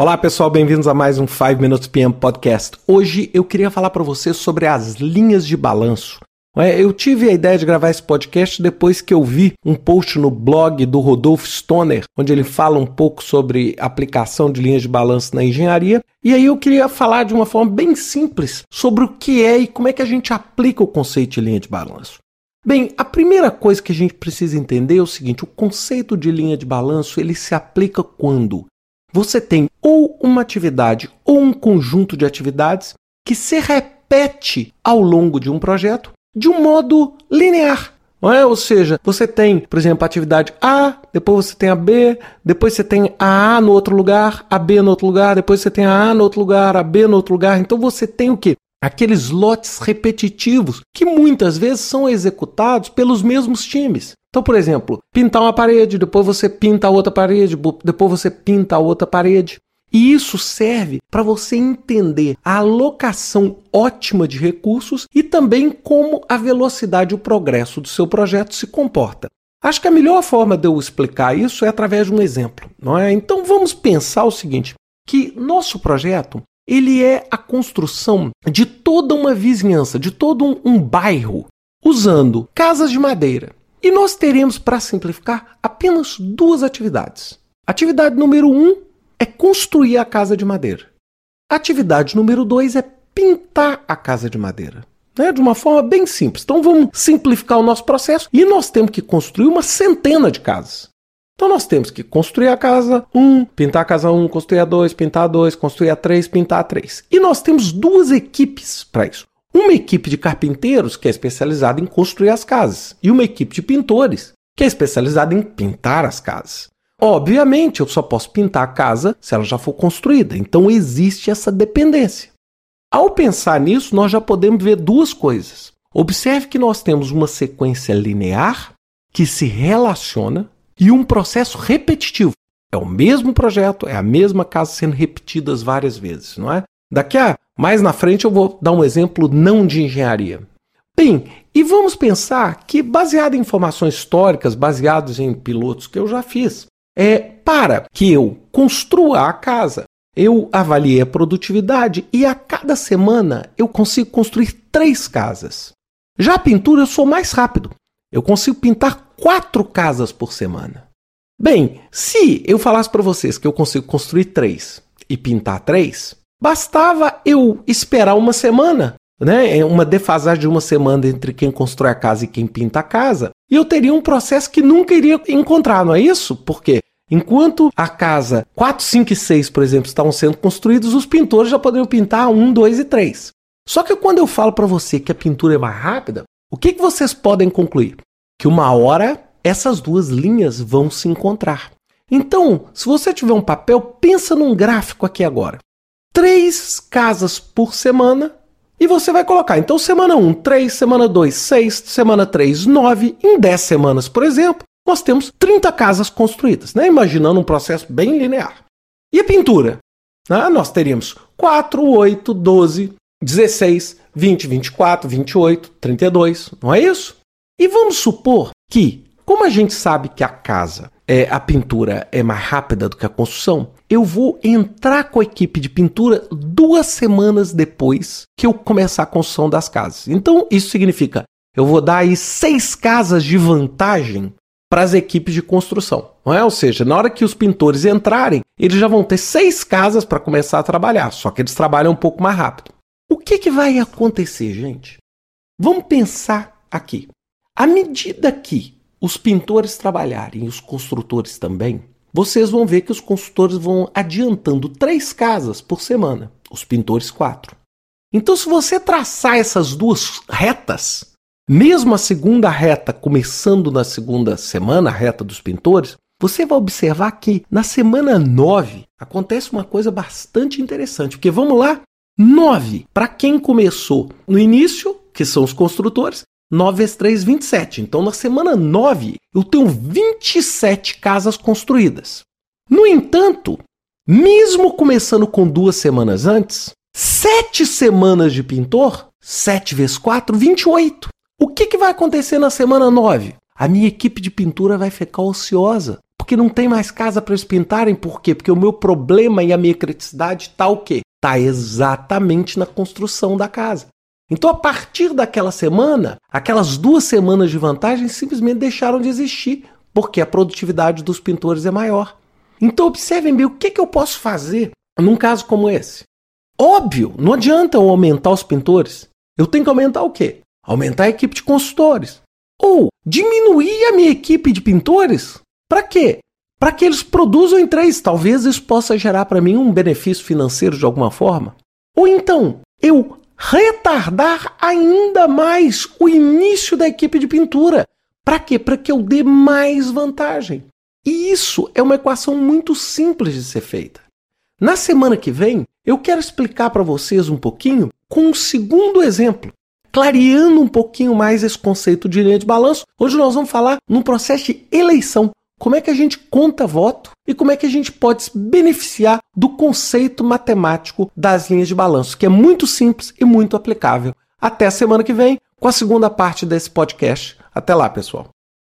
Olá pessoal, bem-vindos a mais um 5 Minutes PM Podcast. Hoje eu queria falar para você sobre as linhas de balanço. É, eu tive a ideia de gravar esse podcast depois que eu vi um post no blog do Rodolfo Stoner, onde ele fala um pouco sobre aplicação de linhas de balanço na engenharia. E aí eu queria falar de uma forma bem simples sobre o que é e como é que a gente aplica o conceito de linha de balanço. Bem, a primeira coisa que a gente precisa entender é o seguinte: o conceito de linha de balanço ele se aplica quando você tem ou uma atividade ou um conjunto de atividades que se repete ao longo de um projeto de um modo linear. É? Ou seja, você tem, por exemplo, a atividade A, depois você tem a B, depois você tem a A no outro lugar, a B no outro lugar, depois você tem a A no outro lugar, a B no outro lugar. Então você tem o quê? Aqueles lotes repetitivos que muitas vezes são executados pelos mesmos times. Então, por exemplo, pintar uma parede, depois você pinta a outra parede, depois você pinta a outra parede. E isso serve para você entender a alocação ótima de recursos e também como a velocidade e o progresso do seu projeto se comporta. Acho que a melhor forma de eu explicar isso é através de um exemplo, não é? Então vamos pensar o seguinte, que nosso projeto ele é a construção de toda uma vizinhança, de todo um, um bairro, usando casas de madeira, e nós teremos, para simplificar, apenas duas atividades. Atividade número um é construir a casa de madeira. Atividade número dois é pintar a casa de madeira. Né? De uma forma bem simples. Então vamos simplificar o nosso processo e nós temos que construir uma centena de casas. Então nós temos que construir a casa 1, um, pintar a casa 1, um, construir a 2, pintar a 2, construir a 3, pintar a 3. E nós temos duas equipes para isso. Uma equipe de carpinteiros que é especializada em construir as casas e uma equipe de pintores que é especializada em pintar as casas. Obviamente, eu só posso pintar a casa se ela já for construída, então existe essa dependência. Ao pensar nisso, nós já podemos ver duas coisas. Observe que nós temos uma sequência linear que se relaciona e um processo repetitivo. É o mesmo projeto, é a mesma casa sendo repetidas várias vezes, não é? Daqui a mais na frente eu vou dar um exemplo não de engenharia. Bem, e vamos pensar que, baseado em informações históricas, baseados em pilotos que eu já fiz, é para que eu construa a casa, eu avaliei a produtividade e a cada semana eu consigo construir três casas. Já a pintura eu sou mais rápido. Eu consigo pintar quatro casas por semana. Bem, se eu falasse para vocês que eu consigo construir três e pintar três, Bastava eu esperar uma semana, né? É uma defasagem de uma semana entre quem constrói a casa e quem pinta a casa, e eu teria um processo que nunca iria encontrar, não é isso? Porque enquanto a casa 4, 5 e 6, por exemplo, estavam sendo construídos, os pintores já poderiam pintar 1, 2 e 3. Só que quando eu falo para você que a pintura é mais rápida, o que, que vocês podem concluir? Que uma hora essas duas linhas vão se encontrar. Então, se você tiver um papel, pensa num gráfico aqui agora três casas por semana e você vai colocar. Então, semana 1, 3, semana 2, 6, semana 3, 9. Em 10 semanas, por exemplo, nós temos 30 casas construídas, né? imaginando um processo bem linear. E a pintura? Né? Nós teríamos 4, 8, 12, 16, 20, 24, 28, 32, não é isso? E vamos supor que, como a gente sabe que a casa, é, a pintura é mais rápida do que a construção, eu vou entrar com a equipe de pintura duas semanas depois que eu começar a construção das casas. Então, isso significa eu vou dar aí seis casas de vantagem para as equipes de construção. Não é? Ou seja, na hora que os pintores entrarem, eles já vão ter seis casas para começar a trabalhar, só que eles trabalham um pouco mais rápido. O que, que vai acontecer, gente? Vamos pensar aqui. À medida que os pintores trabalharem e os construtores também, vocês vão ver que os consultores vão adiantando três casas por semana, os pintores quatro. Então, se você traçar essas duas retas, mesmo a segunda reta começando na segunda semana, a reta dos pintores, você vai observar que na semana 9 acontece uma coisa bastante interessante. Porque vamos lá, 9 para quem começou no início, que são os construtores, 9 vezes 3, 27. Então, na semana 9, eu tenho 27 casas construídas. No entanto, mesmo começando com duas semanas antes, sete semanas de pintor, 7 vezes 4, 28. O que, que vai acontecer na semana 9? A minha equipe de pintura vai ficar ociosa, porque não tem mais casa para eles pintarem. Por quê? Porque o meu problema e a minha criticidade está o quê? Está exatamente na construção da casa. Então, a partir daquela semana, aquelas duas semanas de vantagem simplesmente deixaram de existir, porque a produtividade dos pintores é maior. Então, observem bem o que, que eu posso fazer num caso como esse. Óbvio, não adianta eu aumentar os pintores. Eu tenho que aumentar o quê? Aumentar a equipe de consultores. Ou diminuir a minha equipe de pintores. Para quê? Para que eles produzam em três. Talvez isso possa gerar para mim um benefício financeiro de alguma forma. Ou então, eu retardar ainda mais o início da equipe de pintura. Para quê? Para que eu dê mais vantagem. E isso é uma equação muito simples de ser feita. Na semana que vem, eu quero explicar para vocês um pouquinho com um segundo exemplo, clareando um pouquinho mais esse conceito de linha de balanço. Hoje nós vamos falar no processo de eleição. Como é que a gente conta voto e como é que a gente pode se beneficiar do conceito matemático das linhas de balanço, que é muito simples e muito aplicável. Até a semana que vem com a segunda parte desse podcast. Até lá, pessoal.